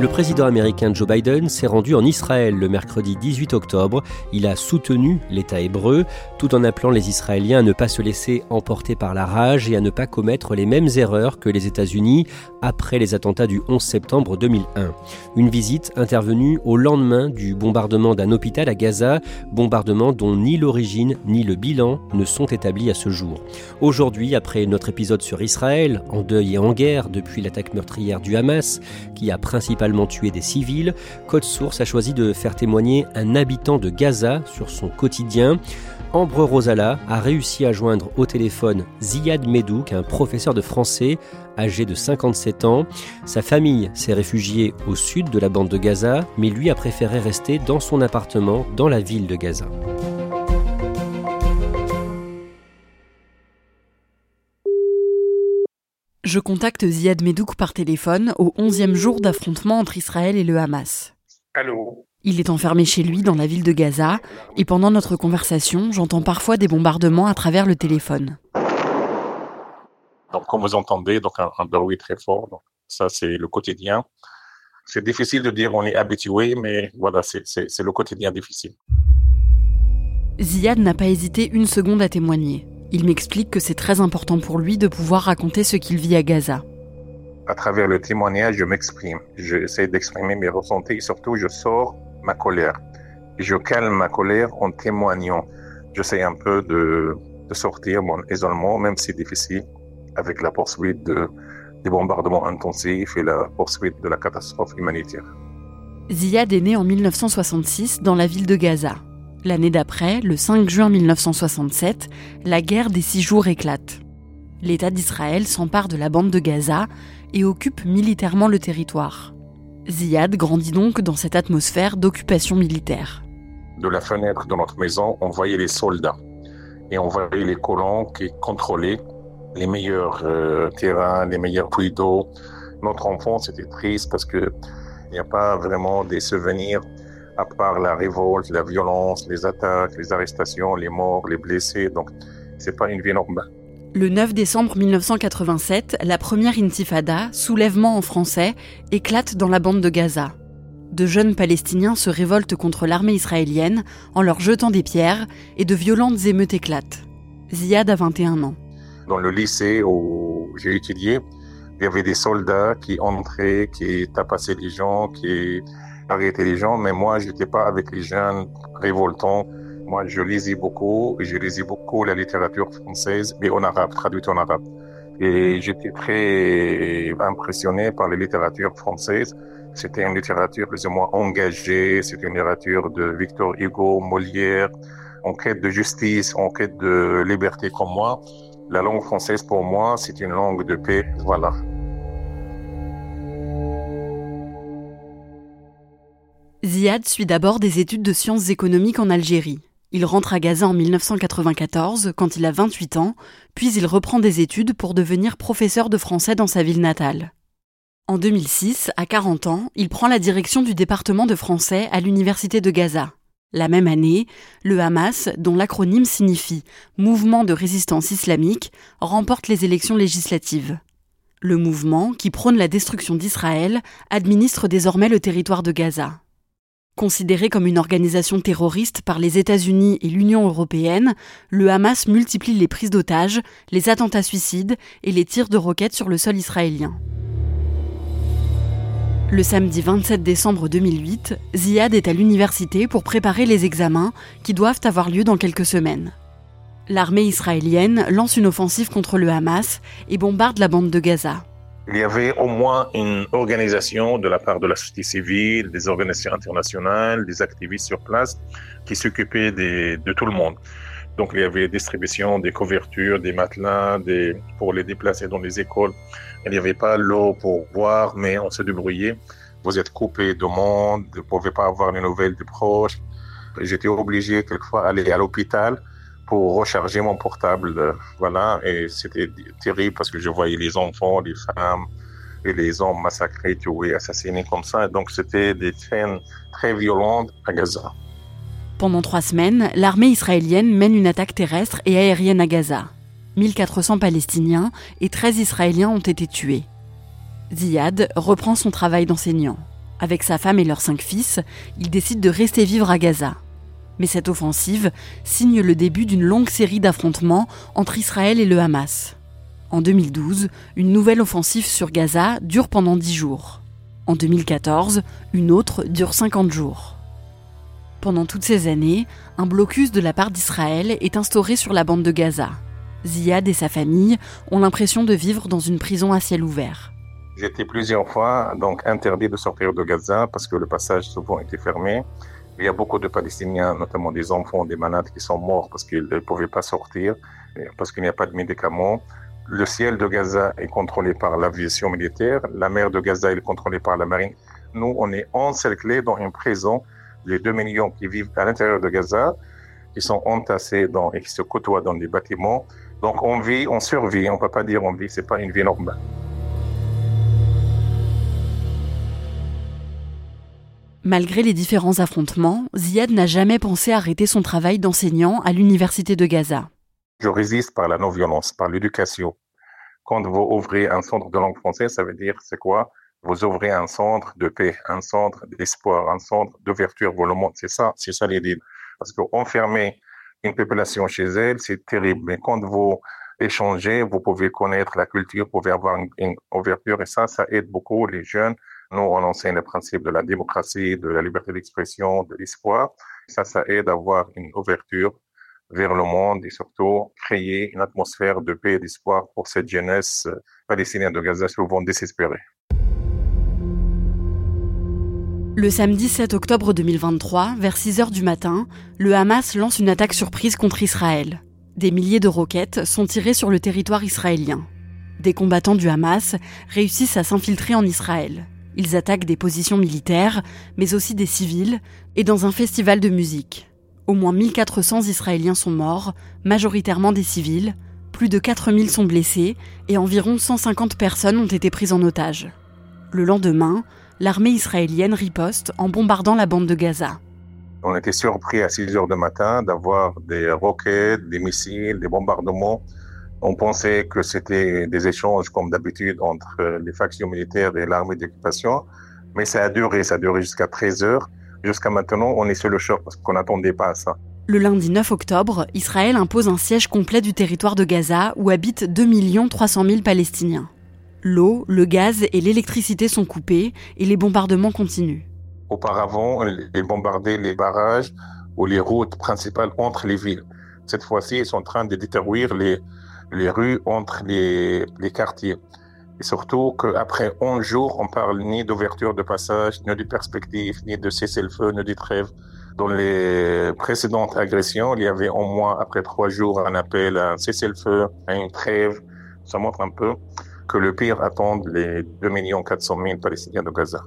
Le président américain Joe Biden s'est rendu en Israël le mercredi 18 octobre. Il a soutenu l'État hébreu tout en appelant les Israéliens à ne pas se laisser emporter par la rage et à ne pas commettre les mêmes erreurs que les États-Unis après les attentats du 11 septembre 2001. Une visite intervenue au lendemain du bombardement d'un hôpital à Gaza, bombardement dont ni l'origine ni le bilan ne sont établis à ce jour. Aujourd'hui, après notre épisode sur Israël, en deuil et en guerre depuis l'attaque meurtrière du Hamas, qui a principalement tué des civils, Code Source a choisi de faire témoigner un habitant de Gaza sur son quotidien. Ambre Rosala a réussi à joindre au téléphone Ziad Medouk, un professeur de français âgé de 57 ans. Sa famille s'est réfugiée au sud de la bande de Gaza, mais lui a préféré rester dans son appartement dans la ville de Gaza. Je contacte Ziad Medouk par téléphone au 11e jour d'affrontement entre Israël et le Hamas. Allô Il est enfermé chez lui dans la ville de Gaza et pendant notre conversation, j'entends parfois des bombardements à travers le téléphone. Donc, comme vous entendez, donc un, un bruit très fort. Donc, ça, c'est le quotidien. C'est difficile de dire on est habitué, mais voilà, c'est le quotidien difficile. Ziad n'a pas hésité une seconde à témoigner. Il m'explique que c'est très important pour lui de pouvoir raconter ce qu'il vit à Gaza. À travers le témoignage, je m'exprime. J'essaie d'exprimer mes ressentis et surtout, je sors ma colère. Et je calme ma colère en témoignant. J'essaie un peu de, de sortir mon isolement, même si c'est difficile, avec la poursuite de, des bombardements intensifs et la poursuite de la catastrophe humanitaire. Ziad est né en 1966 dans la ville de Gaza. L'année d'après, le 5 juin 1967, la guerre des six jours éclate. L'État d'Israël s'empare de la bande de Gaza et occupe militairement le territoire. Ziad grandit donc dans cette atmosphère d'occupation militaire. de la fenêtre de notre maison, on voyait les soldats et on voyait les colons qui contrôlaient les meilleurs euh, terrains, les meilleurs puits d'eau. Notre enfance était triste parce que il n'y a pas vraiment des souvenirs à part la révolte, la violence, les attaques, les arrestations, les morts, les blessés. Donc, c'est pas une vie normale. Le 9 décembre 1987, la première intifada, soulèvement en français, éclate dans la bande de Gaza. De jeunes Palestiniens se révoltent contre l'armée israélienne en leur jetant des pierres et de violentes émeutes éclatent. Ziad a 21 ans. Dans le lycée où j'ai étudié, il y avait des soldats qui entraient, qui tapassaient les gens, qui gens, mais moi, j'étais pas avec les jeunes révoltants. Moi, je lisais beaucoup, je lisais beaucoup la littérature française, mais en arabe, traduite en arabe. Et j'étais très impressionné par la littérature française. C'était une littérature plus ou moins engagée, c'était une littérature de Victor Hugo, Molière, en quête de justice, en quête de liberté comme moi. La langue française, pour moi, c'est une langue de paix. Voilà. Ziad suit d'abord des études de sciences économiques en Algérie. Il rentre à Gaza en 1994 quand il a 28 ans, puis il reprend des études pour devenir professeur de français dans sa ville natale. En 2006, à 40 ans, il prend la direction du département de français à l'université de Gaza. La même année, le Hamas, dont l'acronyme signifie Mouvement de résistance islamique, remporte les élections législatives. Le mouvement, qui prône la destruction d'Israël, administre désormais le territoire de Gaza. Considéré comme une organisation terroriste par les États-Unis et l'Union européenne, le Hamas multiplie les prises d'otages, les attentats suicides et les tirs de roquettes sur le sol israélien. Le samedi 27 décembre 2008, Ziad est à l'université pour préparer les examens qui doivent avoir lieu dans quelques semaines. L'armée israélienne lance une offensive contre le Hamas et bombarde la bande de Gaza. Il y avait au moins une organisation de la part de la société civile, des organisations internationales, des activistes sur place qui s'occupaient de tout le monde. Donc il y avait distribution des couvertures, des matelas, des, pour les déplacer dans les écoles. Il n'y avait pas l'eau pour boire, mais on se débrouillait. Vous êtes coupé de monde, vous ne pouvez pas avoir les nouvelles des proches. J'étais obligé quelquefois d'aller à l'hôpital pour recharger mon portable. Voilà, et c'était terrible parce que je voyais les enfants, les femmes et les hommes massacrés, tués, assassinés comme ça. Donc c'était des scènes très violentes à Gaza. Pendant trois semaines, l'armée israélienne mène une attaque terrestre et aérienne à Gaza. 1400 Palestiniens et 13 Israéliens ont été tués. Ziad reprend son travail d'enseignant. Avec sa femme et leurs cinq fils, il décide de rester vivre à Gaza. Mais cette offensive signe le début d'une longue série d'affrontements entre Israël et le Hamas. En 2012, une nouvelle offensive sur Gaza dure pendant 10 jours. En 2014, une autre dure 50 jours. Pendant toutes ces années, un blocus de la part d'Israël est instauré sur la bande de Gaza. Ziad et sa famille ont l'impression de vivre dans une prison à ciel ouvert. J'étais plusieurs fois donc interdit de sortir de Gaza parce que le passage souvent était fermé. Il y a beaucoup de Palestiniens, notamment des enfants, des malades qui sont morts parce qu'ils ne pouvaient pas sortir, parce qu'il n'y a pas de médicaments. Le ciel de Gaza est contrôlé par l'aviation militaire. La mer de Gaza est contrôlée par la marine. Nous, on est encerclés dans une prison. Les 2 millions qui vivent à l'intérieur de Gaza, qui sont entassés et qui se côtoient dans des bâtiments. Donc on vit, on survit, on ne peut pas dire on vit, ce n'est pas une vie normale. Malgré les différents affrontements, Ziad n'a jamais pensé arrêter son travail d'enseignant à l'université de Gaza. Je résiste par la non-violence, par l'éducation. Quand vous ouvrez un centre de langue française, ça veut dire c'est quoi? Vous ouvrez un centre de paix, un centre d'espoir, un centre d'ouverture pour le monde. C'est ça, c'est ça l'idée. Parce qu'enfermer une population chez elle, c'est terrible. Mais quand vous échangez, vous pouvez connaître la culture, vous pouvez avoir une, ouverture et ça, ça aide beaucoup les jeunes. Nous, on enseigne le principe de la démocratie, de la liberté d'expression, de l'espoir. Ça, ça aide à avoir une ouverture vers le monde et surtout créer une atmosphère de paix et d'espoir pour cette jeunesse palestinienne de Gaza souvent désespérée. Le samedi 7 octobre 2023, vers 6 heures du matin, le Hamas lance une attaque surprise contre Israël. Des milliers de roquettes sont tirées sur le territoire israélien. Des combattants du Hamas réussissent à s'infiltrer en Israël. Ils attaquent des positions militaires, mais aussi des civils, et dans un festival de musique. Au moins 1400 Israéliens sont morts, majoritairement des civils, plus de 4000 sont blessés, et environ 150 personnes ont été prises en otage. Le lendemain, l'armée israélienne riposte en bombardant la bande de Gaza. On était surpris à 6 heures du matin d'avoir des roquettes, des missiles, des bombardements. On pensait que c'était des échanges comme d'habitude entre les factions militaires et l'armée d'occupation, mais ça a duré, ça a duré jusqu'à 13 heures. Jusqu'à maintenant, on est sur le choc parce qu'on n'attendait pas à ça. Le lundi 9 octobre, Israël impose un siège complet du territoire de Gaza où habitent 2 300 000 Palestiniens. L'eau, le gaz et l'électricité sont coupés et les bombardements continuent. Auparavant, ils bombardaient les barrages ou les routes principales entre les villes. Cette fois-ci, ils sont en train de détruire les, les rues entre les, les quartiers. Et surtout qu'après 11 jours, on parle ni d'ouverture de passage, ni de perspective, ni de cessez-le-feu, ni de trêve. Dans les précédentes agressions, il y avait au moins, après trois jours, un appel à un cessez-le-feu, à une trêve. Ça montre un peu que le pire attend les 2 400 000 Palestiniens de Gaza.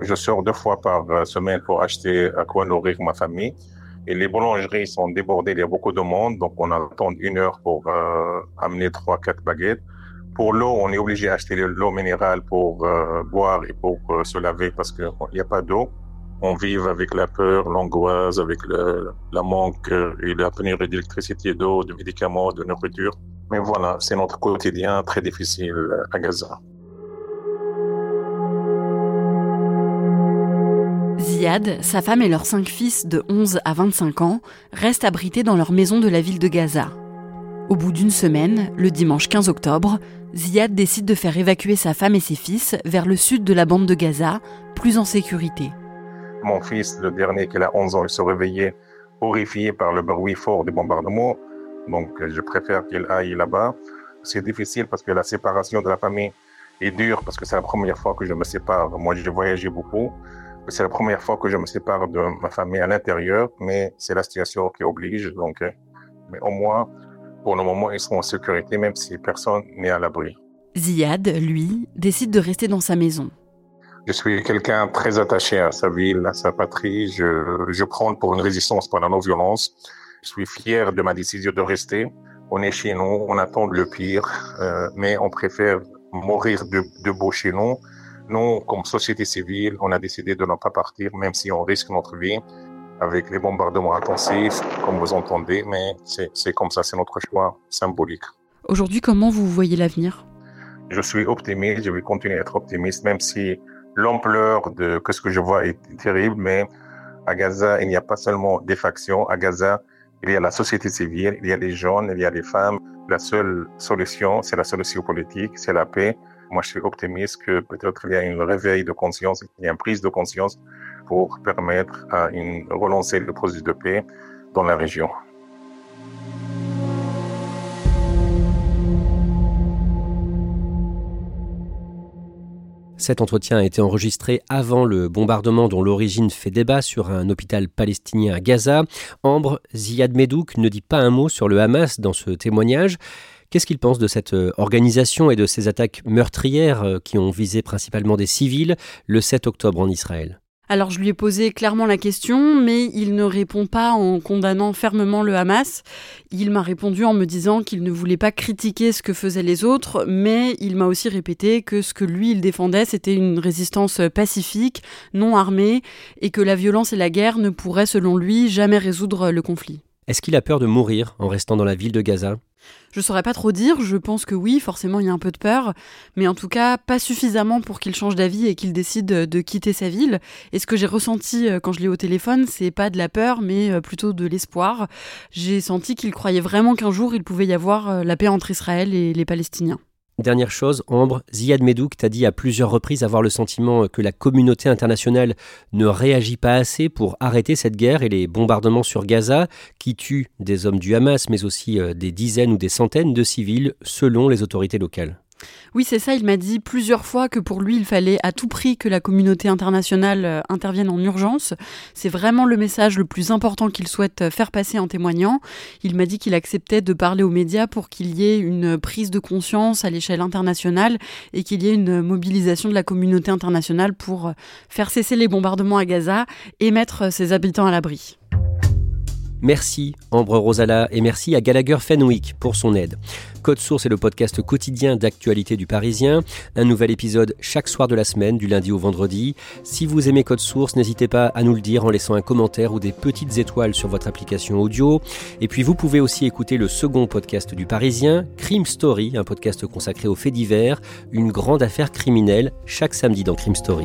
Je sors deux fois par semaine pour acheter à quoi nourrir ma famille. Et les boulangeries sont débordées, il y a beaucoup de monde, donc on attend une heure pour euh, amener trois, quatre baguettes. Pour l'eau, on est obligé d'acheter l'eau minérale pour euh, boire et pour euh, se laver parce qu'il n'y a pas d'eau. On vit avec la peur, l'angoisse, avec le, la manque et la pénurie d'électricité, d'eau, de médicaments, de nourriture. Mais voilà, c'est notre quotidien très difficile à Gaza. Ziad, sa femme et leurs cinq fils de 11 à 25 ans restent abrités dans leur maison de la ville de Gaza. Au bout d'une semaine, le dimanche 15 octobre, Ziad décide de faire évacuer sa femme et ses fils vers le sud de la bande de Gaza, plus en sécurité. Mon fils, le dernier qui a 11 ans, il se réveillait horrifié par le bruit fort des bombardements. Donc, je préfère qu'il aille là-bas. C'est difficile parce que la séparation de la famille est dure parce que c'est la première fois que je me sépare. Moi, j'ai voyagé beaucoup. C'est la première fois que je me sépare de ma famille à l'intérieur, mais c'est la situation qui oblige. Donc, euh, mais au moins, pour le moment, ils sont en sécurité, même si personne n'est à l'abri. Ziad, lui, décide de rester dans sa maison. Je suis quelqu'un très attaché à sa ville, à sa patrie. Je, je prends pour une résistance pendant nos violences. Je suis fier de ma décision de rester. On est chez nous, on attend le pire, euh, mais on préfère mourir de, de chez nous nous, comme société civile, on a décidé de ne pas partir, même si on risque notre vie avec les bombardements intensifs, comme vous entendez, mais c'est comme ça, c'est notre choix symbolique. Aujourd'hui, comment vous voyez l'avenir? Je suis optimiste, je vais continuer à être optimiste, même si l'ampleur de ce que je vois est terrible, mais à Gaza, il n'y a pas seulement des factions. À Gaza, il y a la société civile, il y a les jeunes, il y a les femmes. La seule solution, c'est la solution politique, c'est la paix. Moi, je suis optimiste que peut-être il y a une réveil de conscience, il y a une prise de conscience pour permettre à une, relancer le processus de paix dans la région. Cet entretien a été enregistré avant le bombardement dont l'origine fait débat sur un hôpital palestinien à Gaza. Ambre Ziad Medouk ne dit pas un mot sur le Hamas dans ce témoignage. Qu'est-ce qu'il pense de cette euh, organisation et de ces attaques meurtrières euh, qui ont visé principalement des civils le 7 octobre en Israël? Alors je lui ai posé clairement la question, mais il ne répond pas en condamnant fermement le Hamas. Il m'a répondu en me disant qu'il ne voulait pas critiquer ce que faisaient les autres, mais il m'a aussi répété que ce que lui il défendait, c'était une résistance pacifique, non armée, et que la violence et la guerre ne pourraient, selon lui, jamais résoudre le conflit. Est-ce qu'il a peur de mourir en restant dans la ville de Gaza? Je saurais pas trop dire, je pense que oui, forcément il y a un peu de peur, mais en tout cas pas suffisamment pour qu'il change d'avis et qu'il décide de quitter sa ville. Et ce que j'ai ressenti euh, quand je l'ai au téléphone, c'est pas de la peur, mais euh, plutôt de l'espoir. J'ai senti qu'il croyait vraiment qu'un jour il pouvait y avoir euh, la paix entre Israël et les Palestiniens. Dernière chose, Ambre, Ziad Medouk t'a dit à plusieurs reprises avoir le sentiment que la communauté internationale ne réagit pas assez pour arrêter cette guerre et les bombardements sur Gaza qui tuent des hommes du Hamas mais aussi euh, des dizaines ou des centaines de civils selon les autorités locales. Oui, c'est ça. Il m'a dit plusieurs fois que pour lui, il fallait à tout prix que la communauté internationale euh, intervienne en urgence. C'est vraiment le message le plus important qu'il souhaite euh, faire passer en témoignant. Il m'a dit qu'il acceptait de parler aux médias pour qu'il y ait une prise de conscience à l'échelle internationale et qu'il y ait une mobilisation de la communauté internationale pour euh, faire cesser les bombardements à Gaza et mettre ses habitants à l'abri. Merci Ambre Rosala et merci à Gallagher Fenwick pour son aide. Code Source est le podcast quotidien d'actualité du Parisien. Un nouvel épisode chaque soir de la semaine, du lundi au vendredi. Si vous aimez Code Source, n'hésitez pas à nous le dire en laissant un commentaire ou des petites étoiles sur votre application audio. Et puis vous pouvez aussi écouter le second podcast du Parisien, Crime Story, un podcast consacré aux faits divers, une grande affaire criminelle, chaque samedi dans Crime Story.